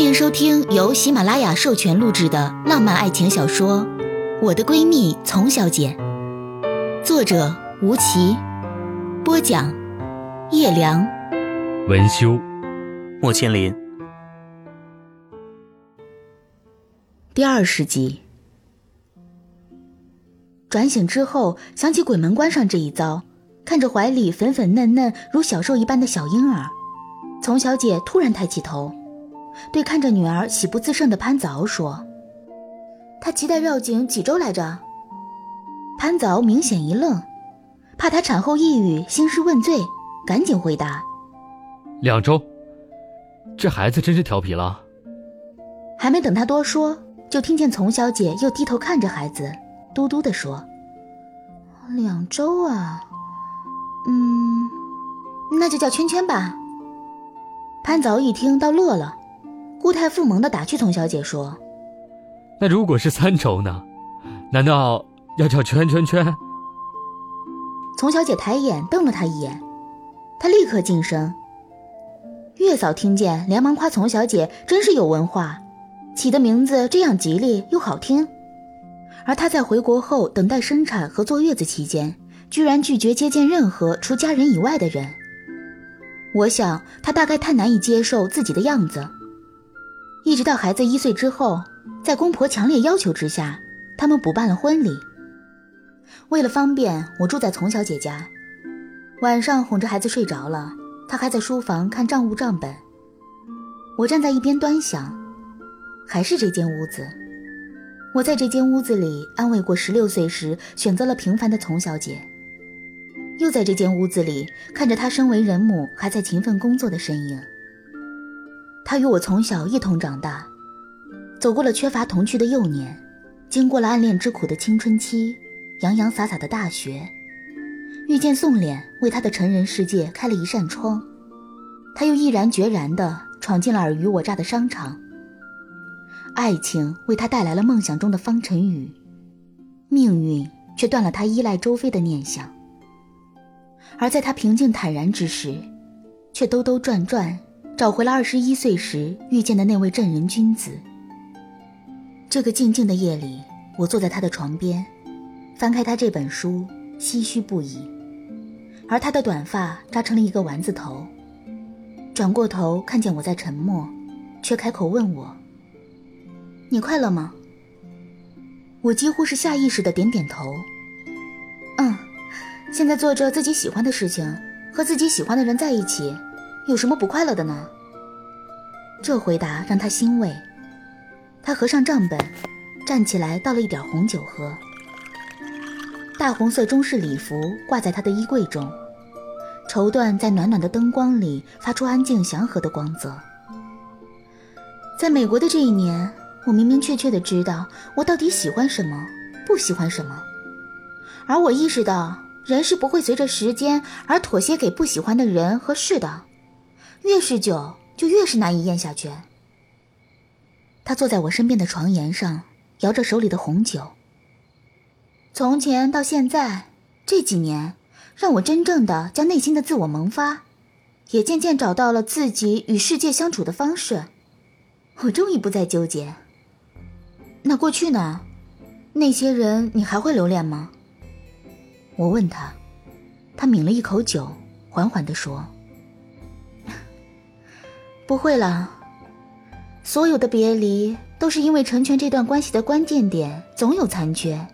欢迎收听由喜马拉雅授权录制的浪漫爱情小说《我的闺蜜丛小姐》，作者吴奇，播讲叶良，文修，莫千林。第二十集。转醒之后，想起鬼门关上这一遭，看着怀里粉粉嫩嫩如小兽一般的小婴儿，丛小姐突然抬起头。对看着女儿喜不自胜的潘子敖说：“他脐带绕颈几周来着？”潘子敖明显一愣，怕他产后抑郁兴师问罪，赶紧回答：“两周。”这孩子真是调皮了。还没等他多说，就听见丛小姐又低头看着孩子，嘟嘟地说：“两周啊，嗯，那就叫圈圈吧。”潘子敖一听到乐了。固态复萌的打趣丛小姐说：“那如果是三周呢？难道要叫圈圈圈？”丛小姐抬眼瞪了他一眼，他立刻噤声。月嫂听见，连忙夸丛小姐真是有文化，起的名字这样吉利又好听。而她在回国后等待生产和坐月子期间，居然拒绝接见任何除家人以外的人。我想，她大概太难以接受自己的样子。一直到孩子一岁之后，在公婆强烈要求之下，他们补办了婚礼。为了方便，我住在丛小姐家。晚上哄着孩子睡着了，她还在书房看账务账本。我站在一边端详，还是这间屋子。我在这间屋子里安慰过十六岁时选择了平凡的丛小姐，又在这间屋子里看着她身为人母还在勤奋工作的身影。他与我从小一同长大，走过了缺乏童趣的幼年，经过了暗恋之苦的青春期，洋洋洒洒的大学，遇见宋濂，为他的成人世界开了一扇窗，他又毅然决然地闯进了尔虞我诈的商场。爱情为他带来了梦想中的方辰宇，命运却断了他依赖周飞的念想。而在他平静坦然之时，却兜兜转转。找回了二十一岁时遇见的那位正人君子。这个静静的夜里，我坐在他的床边，翻开他这本书，唏嘘不已。而他的短发扎成了一个丸子头，转过头看见我在沉默，却开口问我：“你快乐吗？”我几乎是下意识的点点头。嗯，现在做着自己喜欢的事情，和自己喜欢的人在一起。有什么不快乐的呢？这回答让他欣慰。他合上账本，站起来倒了一点红酒喝。大红色中式礼服挂在他的衣柜中，绸缎在暖暖的灯光里发出安静祥和的光泽。在美国的这一年，我明明确确的知道我到底喜欢什么，不喜欢什么，而我意识到人是不会随着时间而妥协给不喜欢的人和事的。越是久，就越是难以咽下去。他坐在我身边的床沿上，摇着手里的红酒。从前到现在，这几年让我真正的将内心的自我萌发，也渐渐找到了自己与世界相处的方式。我终于不再纠结。那过去呢？那些人你还会留恋吗？我问他，他抿了一口酒，缓缓地说。不会了，所有的别离都是因为成全这段关系的关键点总有残缺。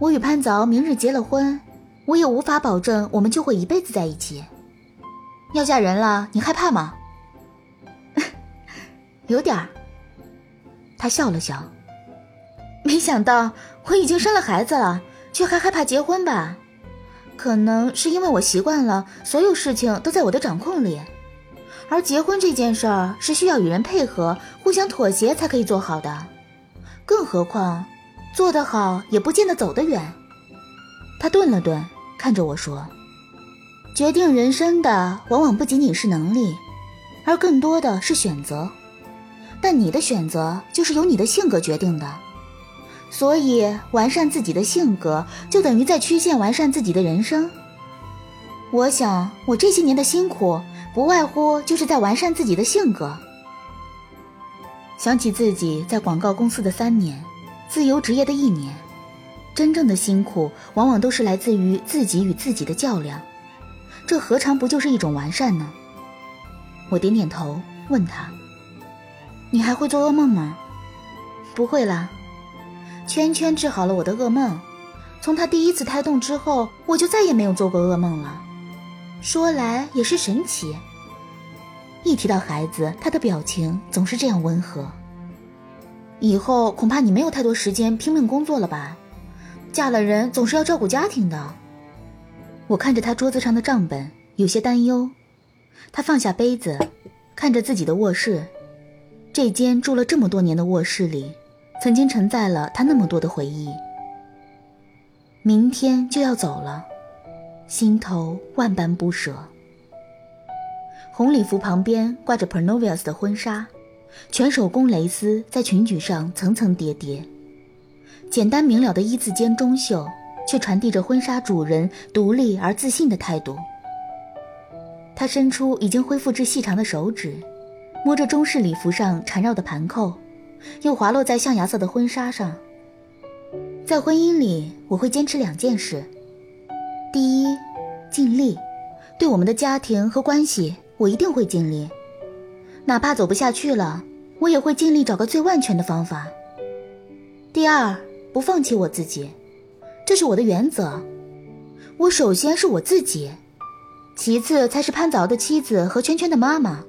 我与潘凿明日结了婚，我也无法保证我们就会一辈子在一起。要嫁人了，你害怕吗？有点儿。他笑了笑，没想到我已经生了孩子了，却还害怕结婚吧？可能是因为我习惯了所有事情都在我的掌控里。而结婚这件事儿是需要与人配合、互相妥协才可以做好的，更何况做得好也不见得走得远。他顿了顿，看着我说：“决定人生的往往不仅仅是能力，而更多的是选择。但你的选择就是由你的性格决定的，所以完善自己的性格，就等于在曲线完善自己的人生。我想，我这些年的辛苦。”不外乎就是在完善自己的性格。想起自己在广告公司的三年，自由职业的一年，真正的辛苦往往都是来自于自己与自己的较量，这何尝不就是一种完善呢？我点点头，问他：“你还会做噩梦吗？”“不会啦。”圈圈治好了我的噩梦，从他第一次胎动之后，我就再也没有做过噩梦了。说来也是神奇。一提到孩子，他的表情总是这样温和。以后恐怕你没有太多时间拼命工作了吧？嫁了人总是要照顾家庭的。我看着他桌子上的账本，有些担忧。他放下杯子，看着自己的卧室，这间住了这么多年的卧室里，曾经承载了他那么多的回忆。明天就要走了，心头万般不舍。红礼服旁边挂着 Pernovius 的婚纱，全手工蕾丝在裙裾上层层叠叠，简单明了的一字肩中袖，却传递着婚纱主人独立而自信的态度。他伸出已经恢复至细长的手指，摸着中式礼服上缠绕的盘扣，又滑落在象牙色的婚纱上。在婚姻里，我会坚持两件事：第一，尽力，对我们的家庭和关系。我一定会尽力，哪怕走不下去了，我也会尽力找个最万全的方法。第二，不放弃我自己，这是我的原则。我首先是我自己，其次才是潘子敖的妻子和圈圈的妈妈。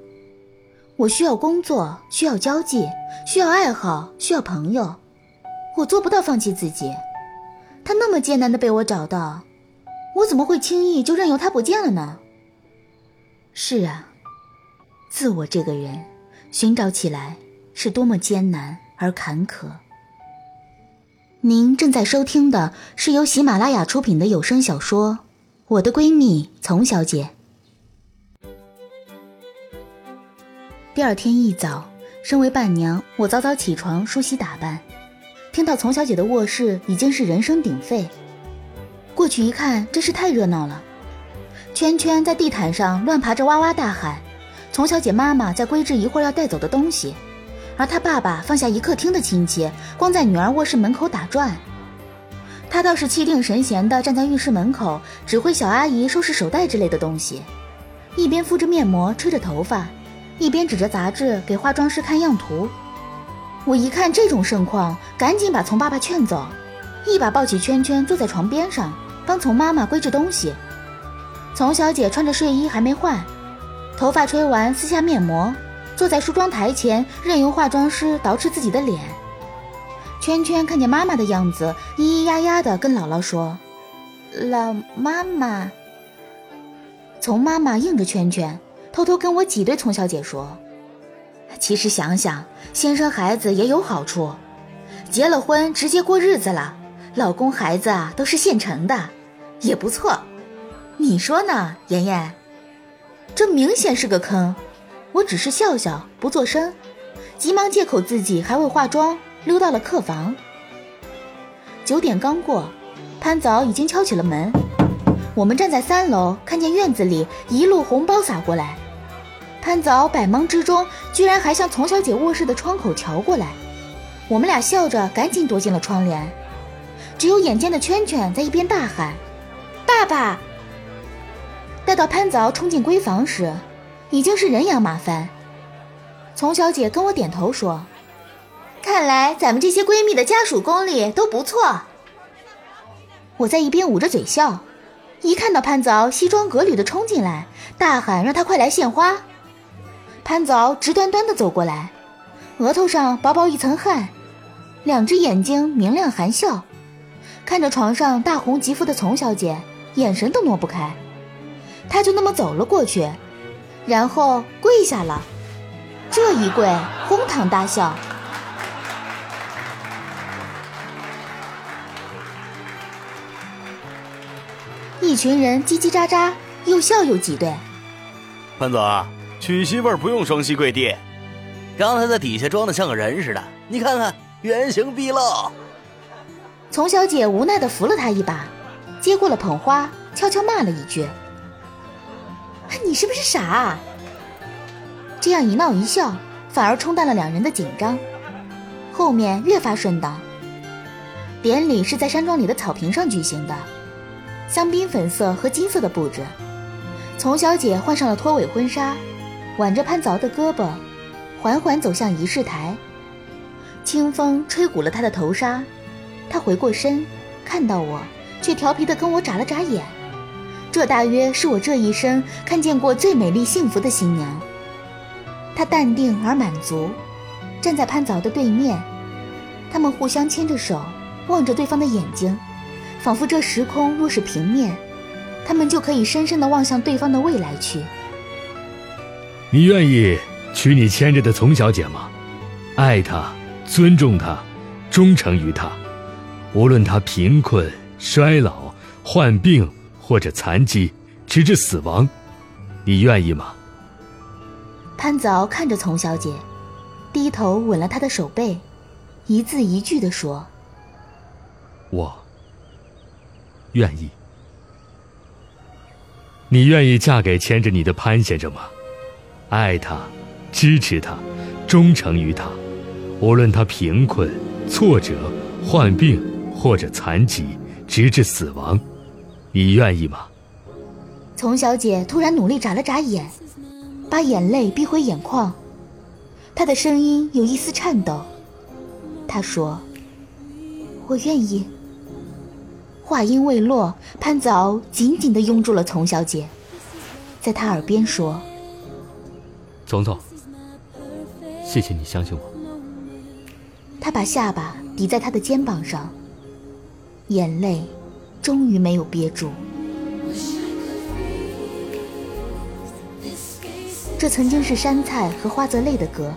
我需要工作，需要交际，需要爱好，需要朋友。我做不到放弃自己。他那么艰难的被我找到，我怎么会轻易就任由他不见了呢？是啊，自我这个人，寻找起来是多么艰难而坎坷。您正在收听的是由喜马拉雅出品的有声小说《我的闺蜜丛小姐》。第二天一早，身为伴娘，我早早起床梳洗打扮，听到丛小姐的卧室已经是人声鼎沸，过去一看，真是太热闹了。圈圈在地毯上乱爬着，哇哇大喊。丛小姐妈妈在规制一会儿要带走的东西，而她爸爸放下一客厅的亲戚，光在女儿卧室门口打转。他倒是气定神闲地站在浴室门口，指挥小阿姨收拾手袋之类的东西，一边敷着面膜，吹着头发，一边指着杂志给化妆师看样图。我一看这种盛况，赶紧把从爸爸劝走，一把抱起圈圈，坐在床边上，帮从妈妈归置东西。丛小姐穿着睡衣还没换，头发吹完撕下面膜，坐在梳妆台前任由化妆师捯饬自己的脸。圈圈看见妈妈的样子，咿咿呀呀的跟姥姥说：“老妈妈。”丛妈妈应着圈圈，偷偷跟我挤兑丛小姐说：“其实想想，先生孩子也有好处，结了婚直接过日子了，老公孩子啊都是现成的，也不错。”你说呢，妍妍？这明显是个坑。我只是笑笑，不作声，急忙借口自己还未化妆，溜到了客房。九点刚过，潘早已经敲起了门。我们站在三楼，看见院子里一路红包洒过来。潘早百忙之中，居然还向丛小姐卧室的窗口瞧过来。我们俩笑着，赶紧躲进了窗帘。只有眼尖的圈圈在一边大喊：“爸爸！”待到潘早冲进闺房时，已经是人仰马翻。丛小姐跟我点头说：“看来咱们这些闺蜜的家属功力都不错。”我在一边捂着嘴笑，一看到潘早西装革履的冲进来，大喊让他快来献花。潘早直端端的走过来，额头上薄薄一层汗，两只眼睛明亮含笑，看着床上大红吉服的丛小姐，眼神都挪不开。他就那么走了过去，然后跪下了。这一跪，哄堂大笑。一群人叽叽喳喳，又笑又挤兑。潘总，娶媳妇儿不用双膝跪地。刚才在底下装的像个人似的，你看看，原形毕露。丛小姐无奈的扶了他一把，接过了捧花，悄悄骂了一句。你是不是傻？这样一闹一笑，反而冲淡了两人的紧张。后面越发顺当。典礼是在山庄里的草坪上举行的，香槟粉色和金色的布置。丛小姐换上了拖尾婚纱，挽着潘凿的胳膊，缓缓走向仪式台。清风吹鼓了她的头纱，她回过身，看到我，却调皮地跟我眨了眨眼。这大约是我这一生看见过最美丽幸福的新娘。她淡定而满足。站在潘凿的对面，他们互相牵着手，望着对方的眼睛，仿佛这时空若是平面，他们就可以深深地望向对方的未来去。你愿意娶你牵着的丛小姐吗？爱她，尊重她，忠诚于她，无论她贫困、衰老、患病或者残疾，直至死亡，你愿意吗？潘凿看着丛小姐。低头吻了她的手背，一字一句的说：“我愿意。你愿意嫁给牵着你的潘先生吗？爱他，支持他，忠诚于他，无论他贫困、挫折、患病或者残疾，直至死亡，你愿意吗？”丛小姐突然努力眨了眨眼，把眼泪逼回眼眶。她的声音有一丝颤抖，她说：“我愿意。”话音未落，潘子敖紧紧的拥住了丛小姐，在她耳边说：“丛丛，谢谢你相信我。”他把下巴抵在她的肩膀上，眼泪终于没有憋住。这曾经是山菜和花泽类的歌。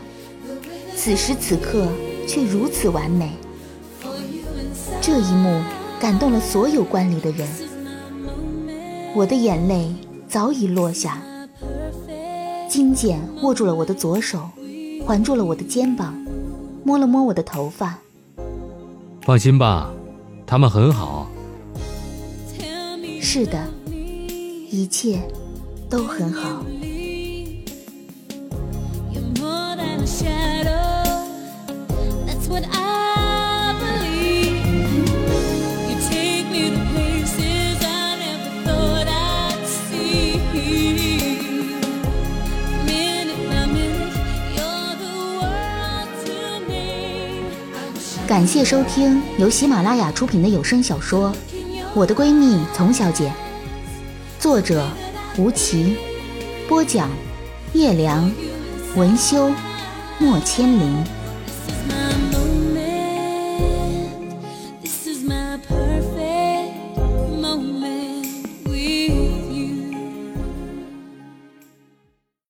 此时此刻却如此完美，这一幕感动了所有观礼的人。我的眼泪早已落下，金简握住了我的左手，环住了我的肩膀，摸了摸我的头发。放心吧，他们很好。是的，一切都很好。感谢收听由喜马拉雅出品的有声小说《我的闺蜜丛小姐》，作者吴奇，播讲叶良，文修，莫千灵。